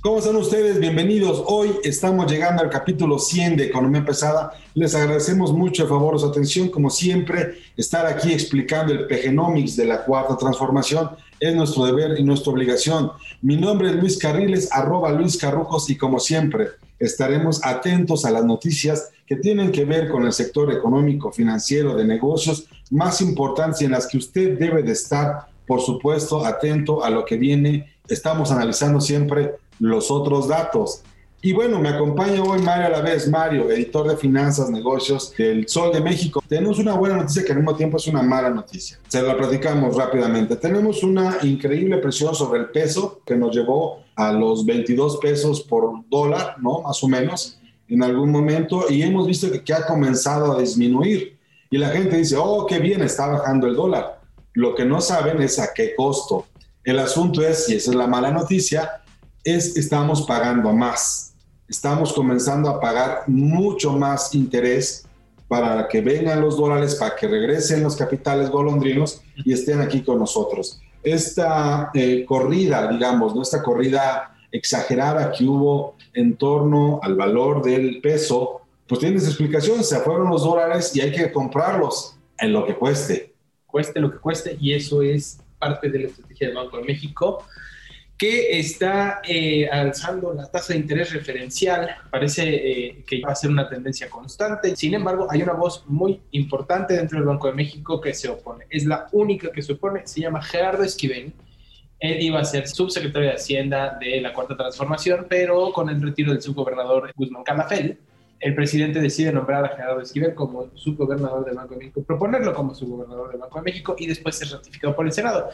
¿Cómo están ustedes? Bienvenidos. Hoy estamos llegando al capítulo 100 de Economía Pesada. Les agradecemos mucho a favor su atención. Como siempre, estar aquí explicando el PGNomics de la Cuarta Transformación es nuestro deber y nuestra obligación. Mi nombre es Luis Carriles, arroba Luis Carrujos, y como siempre, estaremos atentos a las noticias que tienen que ver con el sector económico, financiero, de negocios más importantes y en las que usted debe de estar, por supuesto, atento a lo que viene. Estamos analizando siempre los otros datos. Y bueno, me acompaña hoy Mario a la vez, Mario, editor de finanzas, negocios del Sol de México. Tenemos una buena noticia que al mismo tiempo es una mala noticia. Se la platicamos rápidamente. Tenemos una increíble presión sobre el peso que nos llevó a los 22 pesos por dólar, ¿no? Más o menos, en algún momento, y hemos visto que, que ha comenzado a disminuir. Y la gente dice, oh, qué bien, está bajando el dólar. Lo que no saben es a qué costo. El asunto es, y esa es la mala noticia, es estamos pagando más. Estamos comenzando a pagar mucho más interés para que vengan los dólares, para que regresen los capitales golondrinos y estén aquí con nosotros. Esta eh, corrida, digamos, ¿no? esta corrida exagerada que hubo en torno al valor del peso, pues tiene su explicación, se fueron los dólares y hay que comprarlos en lo que cueste. Cueste lo que cueste y eso es parte de la estrategia del Banco de México que está eh, alzando la tasa de interés referencial. Parece eh, que va a ser una tendencia constante. Sin embargo, hay una voz muy importante dentro del Banco de México que se opone. Es la única que se opone. Se llama Gerardo Esquivel. Él iba a ser subsecretario de Hacienda de la Cuarta Transformación, pero con el retiro del subgobernador Guzmán Calafel, el presidente decide nombrar a Gerardo Esquivel como subgobernador del Banco de México, proponerlo como subgobernador del Banco de México y después ser ratificado por el Senado.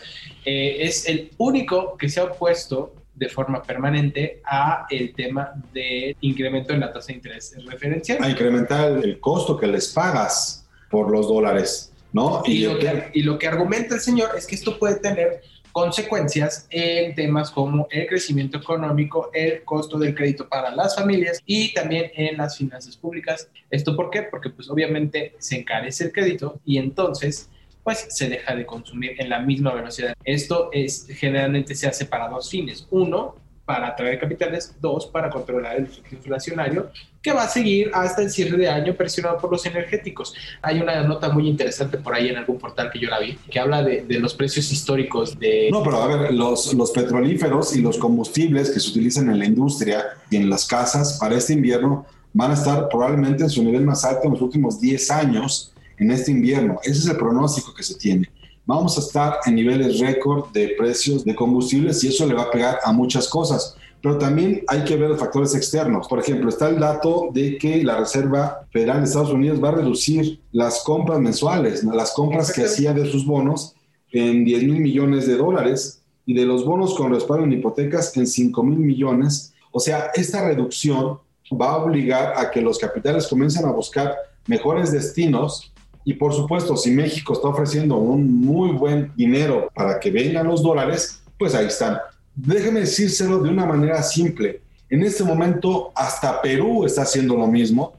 Eh, es el único que se ha opuesto de forma permanente a el tema de incremento en la tasa de interés referencial. A incrementar el costo que les pagas por los dólares, ¿no? Y, lo que, y lo que argumenta el señor es que esto puede tener consecuencias en temas como el crecimiento económico, el costo del crédito para las familias y también en las finanzas públicas. ¿Esto por qué? Porque pues obviamente se encarece el crédito y entonces pues se deja de consumir en la misma velocidad. Esto es generalmente se hace para dos fines. Uno, para atraer capitales, dos, para controlar el inflacionario, que va a seguir hasta el cierre de año presionado por los energéticos. Hay una nota muy interesante por ahí en algún portal que yo la vi, que habla de, de los precios históricos de... No, pero a ver, los, los petrolíferos y los combustibles que se utilizan en la industria y en las casas para este invierno van a estar probablemente en su nivel más alto en los últimos 10 años en este invierno. Ese es el pronóstico que se tiene vamos a estar en niveles récord de precios de combustibles y eso le va a pegar a muchas cosas. Pero también hay que ver los factores externos. Por ejemplo, está el dato de que la Reserva Federal de Estados Unidos va a reducir las compras mensuales, las compras que hacía de sus bonos en 10 mil millones de dólares y de los bonos con respaldo en hipotecas en 5 mil millones. O sea, esta reducción va a obligar a que los capitales comiencen a buscar mejores destinos y por supuesto, si México está ofreciendo un muy buen dinero para que vengan los dólares, pues ahí están. Déjeme decírselo de una manera simple. En este momento, hasta Perú está haciendo lo mismo,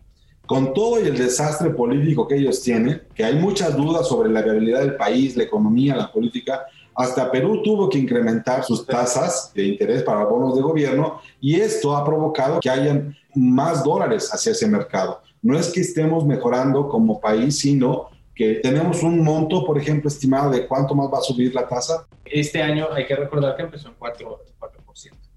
con todo y el desastre político que ellos tienen, que hay muchas dudas sobre la viabilidad del país, la economía, la política. Hasta Perú tuvo que incrementar sus tasas de interés para bonos de gobierno y esto ha provocado que hayan más dólares hacia ese mercado. No es que estemos mejorando como país, sino que tenemos un monto, por ejemplo, estimado de cuánto más va a subir la tasa. Este año hay que recordar que empezó en 4%.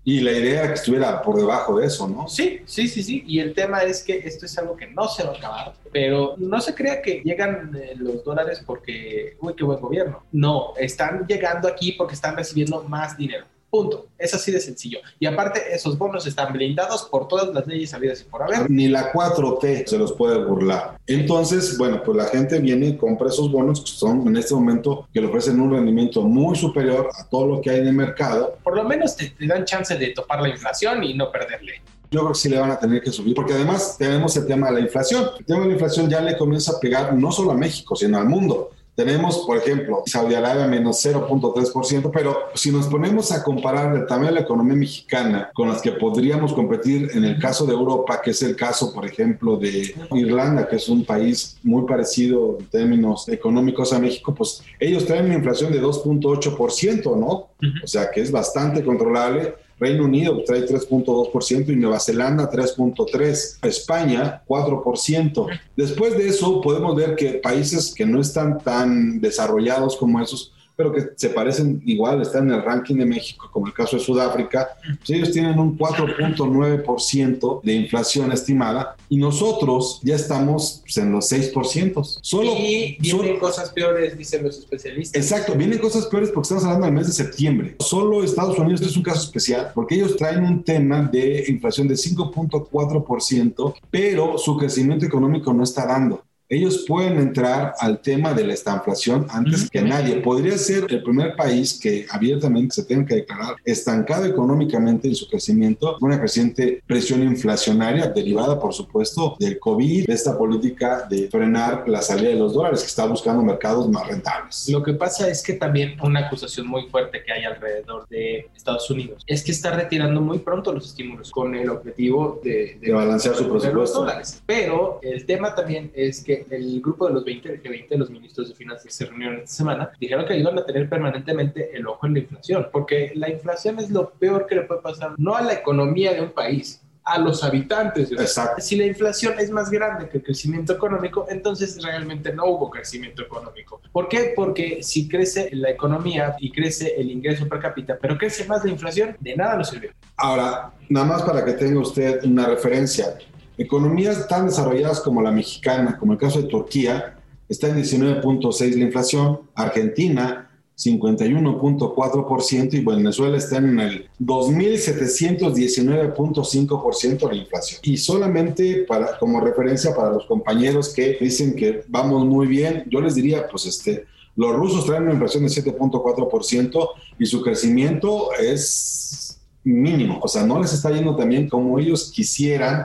Y la idea era que estuviera por debajo de eso, ¿no? Sí, sí, sí, sí. Y el tema es que esto es algo que no se va a acabar, pero no se crea que llegan eh, los dólares porque, uy, qué buen gobierno. No, están llegando aquí porque están recibiendo más dinero. Punto. Es así de sencillo. Y aparte, esos bonos están blindados por todas las leyes habidas y por haber. Ni la 4T se los puede burlar. Entonces, bueno, pues la gente viene y compra esos bonos que son en este momento que le ofrecen un rendimiento muy superior a todo lo que hay en el mercado. Por lo menos te, te dan chance de topar la inflación y no perderle yo creo que sí le van a tener que subir, porque además tenemos el tema de la inflación. El tema de la inflación ya le comienza a pegar no solo a México, sino al mundo. Tenemos, por ejemplo, Saudi Arabia menos 0.3%, pero si nos ponemos a comparar el tamaño de la economía mexicana con las que podríamos competir en el caso de Europa, que es el caso, por ejemplo, de Irlanda, que es un país muy parecido en términos económicos a México, pues ellos traen una inflación de 2.8%, ¿no? O sea, que es bastante controlable Reino Unido trae 3.2% y Nueva Zelanda 3.3%, España 4%. Después de eso podemos ver que países que no están tan desarrollados como esos pero que se parecen igual, están en el ranking de México, como el caso de Sudáfrica, pues ellos tienen un 4.9% de inflación estimada y nosotros ya estamos pues, en los 6%. Solo, y vienen cosas peores, dicen los especialistas. Exacto, vienen cosas peores porque estamos hablando del mes de septiembre. Solo Estados Unidos es un caso especial porque ellos traen un tema de inflación de 5.4%, pero su crecimiento económico no está dando ellos pueden entrar al tema de la estanflación antes que nadie. Podría ser el primer país que abiertamente se tenga que declarar estancado económicamente en su crecimiento, una creciente presión inflacionaria derivada, por supuesto, del COVID, de esta política de frenar la salida de los dólares, que está buscando mercados más rentables. Lo que pasa es que también una acusación muy fuerte que hay alrededor de Estados Unidos es que está retirando muy pronto los estímulos con el objetivo de, de, balancear su presupuesto. Pero el tema también es que el grupo de los 20, el G20, los ministros de finanzas que se reunieron esta semana, dijeron que iban a tener permanentemente el ojo en la inflación, porque la inflación es lo peor que le puede pasar, no a la economía de un país, a los habitantes. Exacto. Si la inflación es más grande que el crecimiento económico, entonces realmente no hubo crecimiento económico. ¿Por qué? Porque si crece la economía y crece el ingreso per cápita, pero crece más la inflación, de nada nos sirvió. Ahora, nada más para que tenga usted una referencia. Economías tan desarrolladas como la mexicana, como el caso de Turquía, está en 19.6 la inflación, Argentina 51.4% y Venezuela está en el 2.719.5% la inflación. Y solamente para, como referencia para los compañeros que dicen que vamos muy bien, yo les diría, pues este, los rusos traen una inflación de 7.4% y su crecimiento es mínimo, o sea, no les está yendo también como ellos quisieran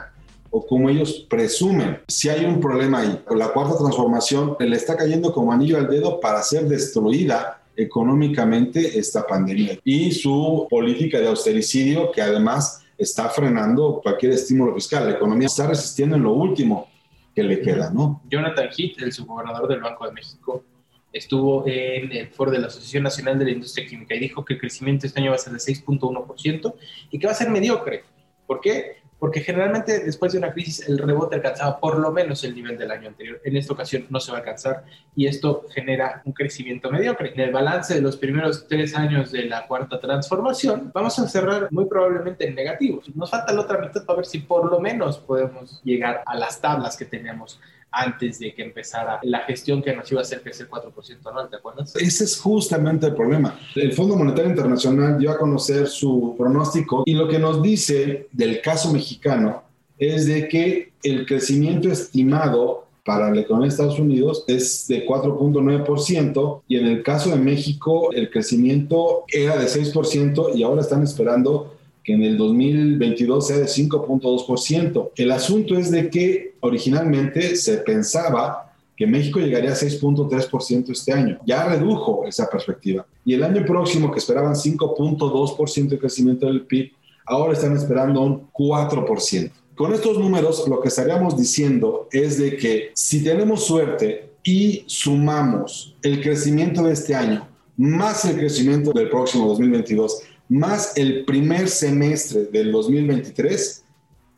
o como ellos presumen. Si hay un problema ahí, la cuarta transformación le está cayendo como anillo al dedo para ser destruida económicamente esta pandemia y su política de austericidio que además está frenando cualquier estímulo fiscal. La economía está resistiendo en lo último que le queda, ¿no? Jonathan Heath, el subgobernador del Banco de México, estuvo en el foro de la Asociación Nacional de la Industria Química y dijo que el crecimiento este año va a ser de 6.1% y que va a ser mediocre. ¿Por qué? Porque generalmente después de una crisis el rebote alcanzaba por lo menos el nivel del año anterior. En esta ocasión no se va a alcanzar y esto genera un crecimiento mediocre. En el balance de los primeros tres años de la cuarta transformación, vamos a cerrar muy probablemente en negativos. Nos falta la otra mitad para ver si por lo menos podemos llegar a las tablas que tenemos antes de que empezara la gestión que nos iba a hacer crecer 4% anual, ¿te acuerdas? Ese es justamente el problema. El Fondo Monetario Internacional dio a conocer su pronóstico y lo que nos dice del caso mexicano es de que el crecimiento estimado para la economía de Estados Unidos es de 4.9% y en el caso de México el crecimiento era de 6% y ahora están esperando que en el 2022 sea de 5.2%. El asunto es de que originalmente se pensaba que México llegaría a 6.3% este año. Ya redujo esa perspectiva. Y el año próximo, que esperaban 5.2% de crecimiento del PIB, ahora están esperando un 4%. Con estos números, lo que estaríamos diciendo es de que si tenemos suerte y sumamos el crecimiento de este año más el crecimiento del próximo 2022 más el primer semestre del 2023,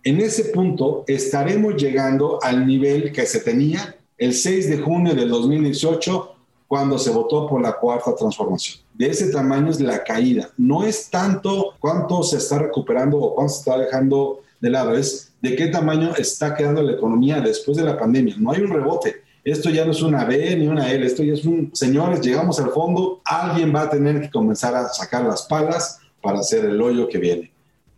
en ese punto estaremos llegando al nivel que se tenía el 6 de junio del 2018 cuando se votó por la cuarta transformación. De ese tamaño es la caída. No es tanto cuánto se está recuperando o cuánto se está dejando de lado, es de qué tamaño está quedando la economía después de la pandemia. No hay un rebote. Esto ya no es una B ni una L, esto ya es un, señores, llegamos al fondo, alguien va a tener que comenzar a sacar las palas, para hacer el hoyo que viene.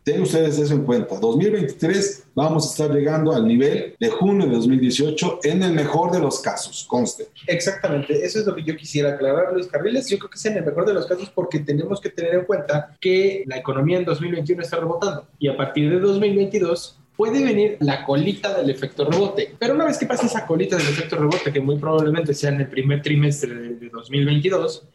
Tengan ustedes eso en cuenta. 2023 vamos a estar llegando al nivel de junio de 2018 en el mejor de los casos, conste. Exactamente, eso es lo que yo quisiera aclarar, Luis Carriles. Yo creo que es en el mejor de los casos porque tenemos que tener en cuenta que la economía en 2021 está rebotando y a partir de 2022 puede venir la colita del efecto rebote. Pero una vez que pase esa colita del efecto rebote, que muy probablemente sea en el primer trimestre de 2022,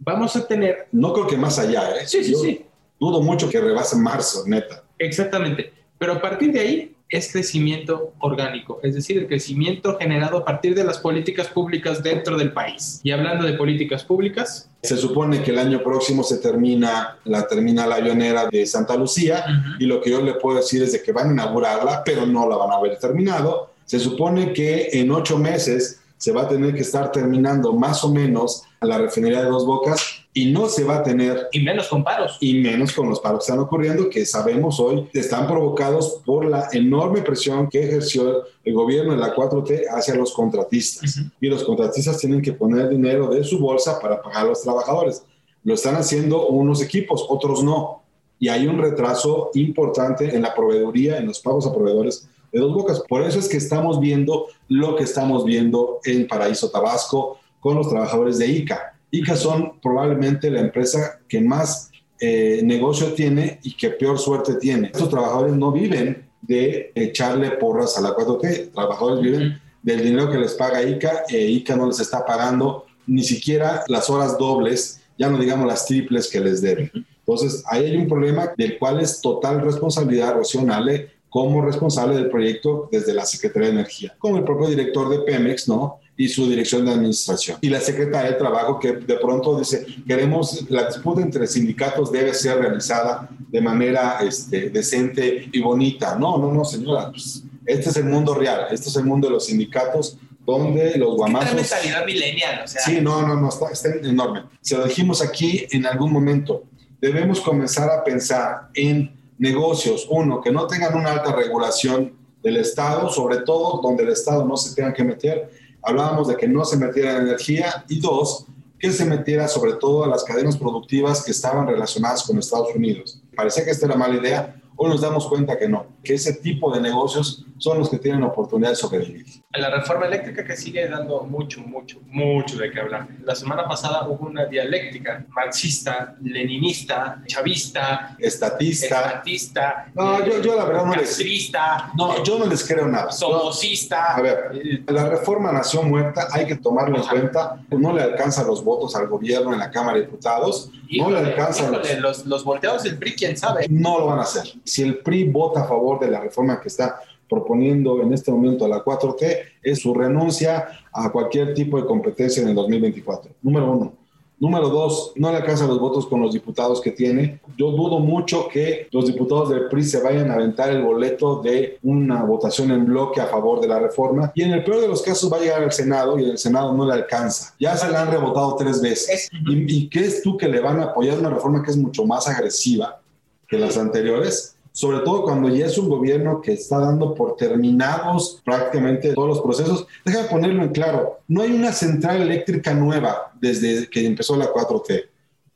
vamos a tener... No creo que más allá, ¿eh? Sí, sí, sí dudo mucho que rebase marzo, neta. Exactamente. Pero a partir de ahí es crecimiento orgánico, es decir, el crecimiento generado a partir de las políticas públicas dentro del país. Y hablando de políticas públicas. Se supone que el año próximo se termina la terminal avionera de Santa Lucía y lo que yo le puedo decir es de que van a inaugurarla, pero no la van a haber terminado. Se supone que en ocho meses se va a tener que estar terminando más o menos la refinería de Dos Bocas y no se va a tener. Y menos con paros. Y menos con los paros que están ocurriendo, que sabemos hoy están provocados por la enorme presión que ejerció el gobierno de la 4T hacia los contratistas. Y los contratistas tienen que poner dinero de su bolsa para pagar a los trabajadores. Lo están haciendo unos equipos, otros no. Y hay un retraso importante en la proveeduría, en los pagos a proveedores de dos bocas. Por eso es que estamos viendo lo que estamos viendo en Paraíso Tabasco con los trabajadores de ICA ICA son probablemente la empresa que más eh, negocio tiene y que peor suerte tiene. Estos trabajadores no viven de echarle porras a la 4T, trabajadores viven del dinero que les paga ICA, e ICA no les está pagando ni siquiera las horas dobles, ya no digamos las triples que les deben. Entonces, ahí hay un problema del cual es total responsabilidad Rocionale como responsable del proyecto desde la Secretaría de Energía, como el propio director de Pemex, ¿no? Y su dirección de administración. Y la secretaria de Trabajo que de pronto dice, queremos, la disputa entre sindicatos debe ser realizada de manera este, decente y bonita. No, no, no, señora, pues, este es el mundo real, este es el mundo de los sindicatos donde los guamazos... Es mentalidad millennial, o sea... Sí, no, no, no, está, está enorme. Se lo dijimos aquí en algún momento. Debemos comenzar a pensar en negocios, uno, que no tengan una alta regulación del Estado, sobre todo donde el Estado no se tenga que meter, hablábamos de que no se metiera en energía y dos, que se metiera sobre todo a las cadenas productivas que estaban relacionadas con Estados Unidos. Parecía que esta era mala idea, hoy nos damos cuenta que no, que ese tipo de negocios son los que tienen oportunidad de sobrevivir. La reforma eléctrica que sigue dando mucho, mucho, mucho de qué hablar. La semana pasada hubo una dialéctica marxista, leninista, chavista, estatista. estatista no, yo, yo la verdad no les... No, yo no les creo nada. Somocista. A ver, la reforma nació muerta, hay que tomarlo en cuenta. No le alcanzan los votos al gobierno en la Cámara de Diputados. No le alcanzan los... los... volteados del PRI, quién sabe. No lo van a hacer. Si el PRI vota a favor de la reforma que está proponiendo en este momento a la 4T es su renuncia a cualquier tipo de competencia en el 2024. Número uno. Número dos, no le alcanza los votos con los diputados que tiene. Yo dudo mucho que los diputados del PRI se vayan a aventar el boleto de una votación en bloque a favor de la reforma. Y en el peor de los casos va a llegar al Senado y el Senado no le alcanza. Ya se la han rebotado tres veces. ¿Y, ¿Y crees tú que le van a apoyar una reforma que es mucho más agresiva que las anteriores? Sobre todo cuando ya es un gobierno que está dando por terminados prácticamente todos los procesos. Déjame ponerlo en claro, no hay una central eléctrica nueva desde que empezó la 4T.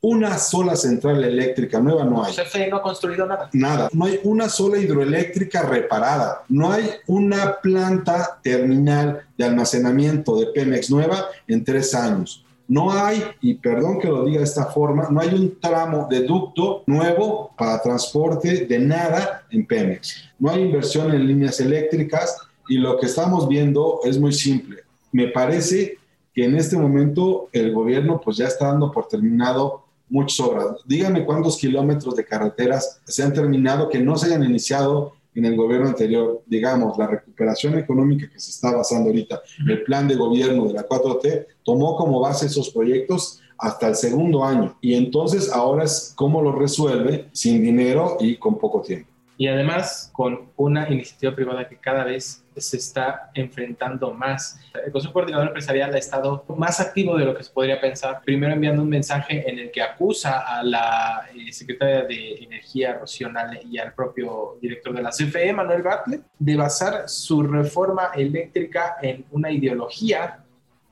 Una sola central eléctrica nueva no hay. CFE no ha construido nada. Nada. No hay una sola hidroeléctrica reparada. No hay una planta terminal de almacenamiento de Pemex nueva en tres años. No hay, y perdón que lo diga de esta forma, no hay un tramo de ducto nuevo para transporte de nada en Pemex. No hay inversión en líneas eléctricas y lo que estamos viendo es muy simple. Me parece que en este momento el gobierno pues ya está dando por terminado muchas obras. Díganme cuántos kilómetros de carreteras se han terminado que no se hayan iniciado en el gobierno anterior, digamos, la recuperación económica que se está basando ahorita, el plan de gobierno de la 4T, tomó como base esos proyectos hasta el segundo año. Y entonces ahora es cómo lo resuelve sin dinero y con poco tiempo y además con una iniciativa privada que cada vez se está enfrentando más. El Consejo Coordinador Empresarial ha estado más activo de lo que se podría pensar, primero enviando un mensaje en el que acusa a la eh, secretaria de Energía, Rocío y al propio director de la CFE, Manuel Bartlett, de basar su reforma eléctrica en una ideología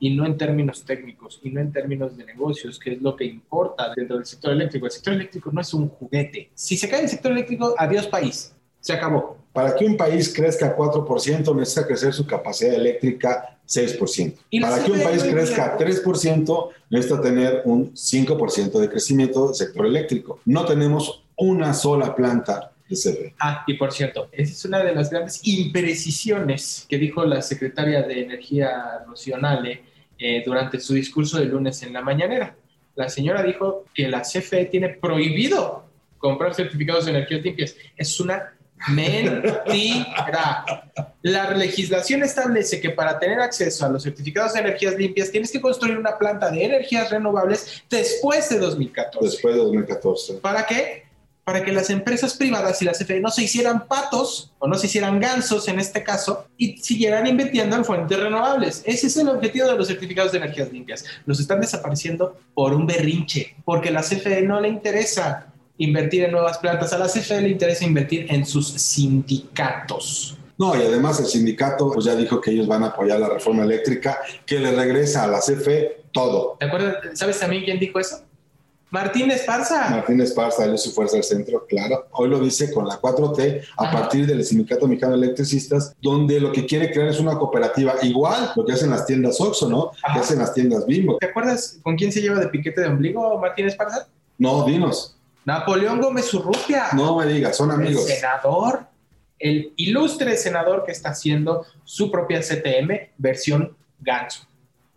y no en términos técnicos y no en términos de negocios, que es lo que importa dentro del sector eléctrico. El sector eléctrico no es un juguete. Si se cae el sector eléctrico, adiós país. Se acabó. Para que un país crezca 4%, necesita crecer su capacidad eléctrica 6%. Para que un país crezca 3%, necesita tener un 5% de crecimiento del sector eléctrico. No tenemos una sola planta. Ah, y por cierto, esa es una de las grandes imprecisiones que dijo la secretaria de Energía Rocionale eh, durante su discurso de lunes en la mañanera. La señora dijo que la CFE tiene prohibido comprar certificados de energías limpias. Es una Mentira. La legislación establece que para tener acceso a los certificados de energías limpias tienes que construir una planta de energías renovables después de 2014. Después de 2014. ¿Para qué? Para que las empresas privadas y las CFE no se hicieran patos o no se hicieran gansos en este caso y siguieran invirtiendo en fuentes renovables. Ese es el objetivo de los certificados de energías limpias. Los están desapareciendo por un berrinche, porque a la CFE no le interesa invertir en nuevas plantas. A la CFE le interesa invertir en sus sindicatos. No, y además el sindicato pues ya dijo que ellos van a apoyar la reforma eléctrica, que le regresa a la CFE todo. ¿De acuerdo? ¿Sabes también quién dijo eso? Martín Esparza. Martín Esparza, él es su fuerza del centro, claro. Hoy lo dice con la 4T a partir del Sindicato Mexicano de Electricistas, donde lo que quiere crear es una cooperativa igual lo que hacen las tiendas Oxxo, ¿no? Que hacen las tiendas Bimbo. ¿Te acuerdas con quién se lleva de piquete de ombligo Martín Esparza? No, dinos. Napoleón Gómez Urrutia. No me digas, son amigos. El senador, el ilustre senador que está haciendo su propia CTM versión ganso.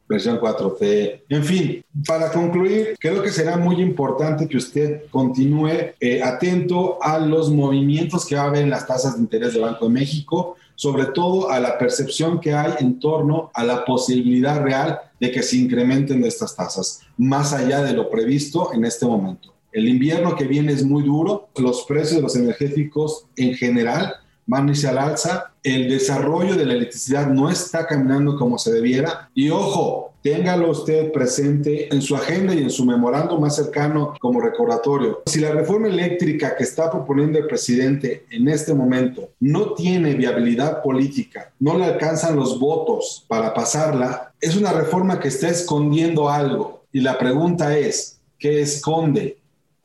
Versión 4T. En fin, para concluir, creo que será muy importante que usted continúe eh, atento a los movimientos que va a haber en las tasas de interés del Banco de México, sobre todo a la percepción que hay en torno a la posibilidad real de que se incrementen estas tasas, más allá de lo previsto en este momento. El invierno que viene es muy duro, los precios de los energéticos en general van a al alza, el desarrollo de la electricidad no está caminando como se debiera y ojo, téngalo usted presente en su agenda y en su memorando más cercano como recordatorio. Si la reforma eléctrica que está proponiendo el presidente en este momento no tiene viabilidad política, no le alcanzan los votos para pasarla, es una reforma que está escondiendo algo y la pregunta es, ¿qué esconde?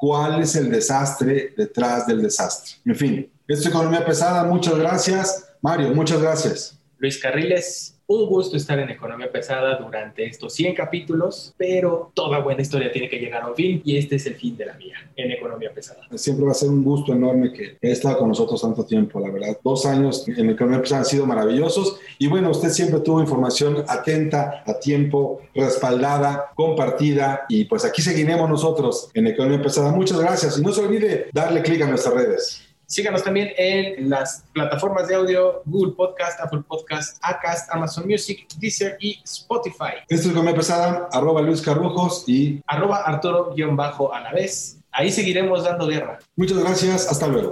cuál es el desastre detrás del desastre. En fin, esto es Economía Pesada. Muchas gracias. Mario, muchas gracias. Luis Carriles, un gusto estar en Economía Pesada durante estos 100 capítulos, pero toda buena historia tiene que llegar a un fin y este es el fin de la mía en Economía Pesada. Siempre va a ser un gusto enorme que he estado con nosotros tanto tiempo, la verdad. Dos años en Economía Pesada han sido maravillosos y bueno, usted siempre tuvo información atenta, a tiempo, respaldada, compartida y pues aquí seguiremos nosotros en Economía Pesada. Muchas gracias y no se olvide darle clic a nuestras redes. Síganos también en las plataformas de audio Google Podcast, Apple Podcast, Acast, Amazon Music, Deezer y Spotify. Esto es Comida Pesada, arroba Luis Carrujos y arroba Arturo-a la vez. Ahí seguiremos dando guerra. Muchas gracias, hasta luego.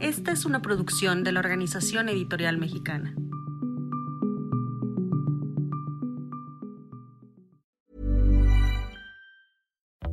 Esta es una producción de la Organización Editorial Mexicana.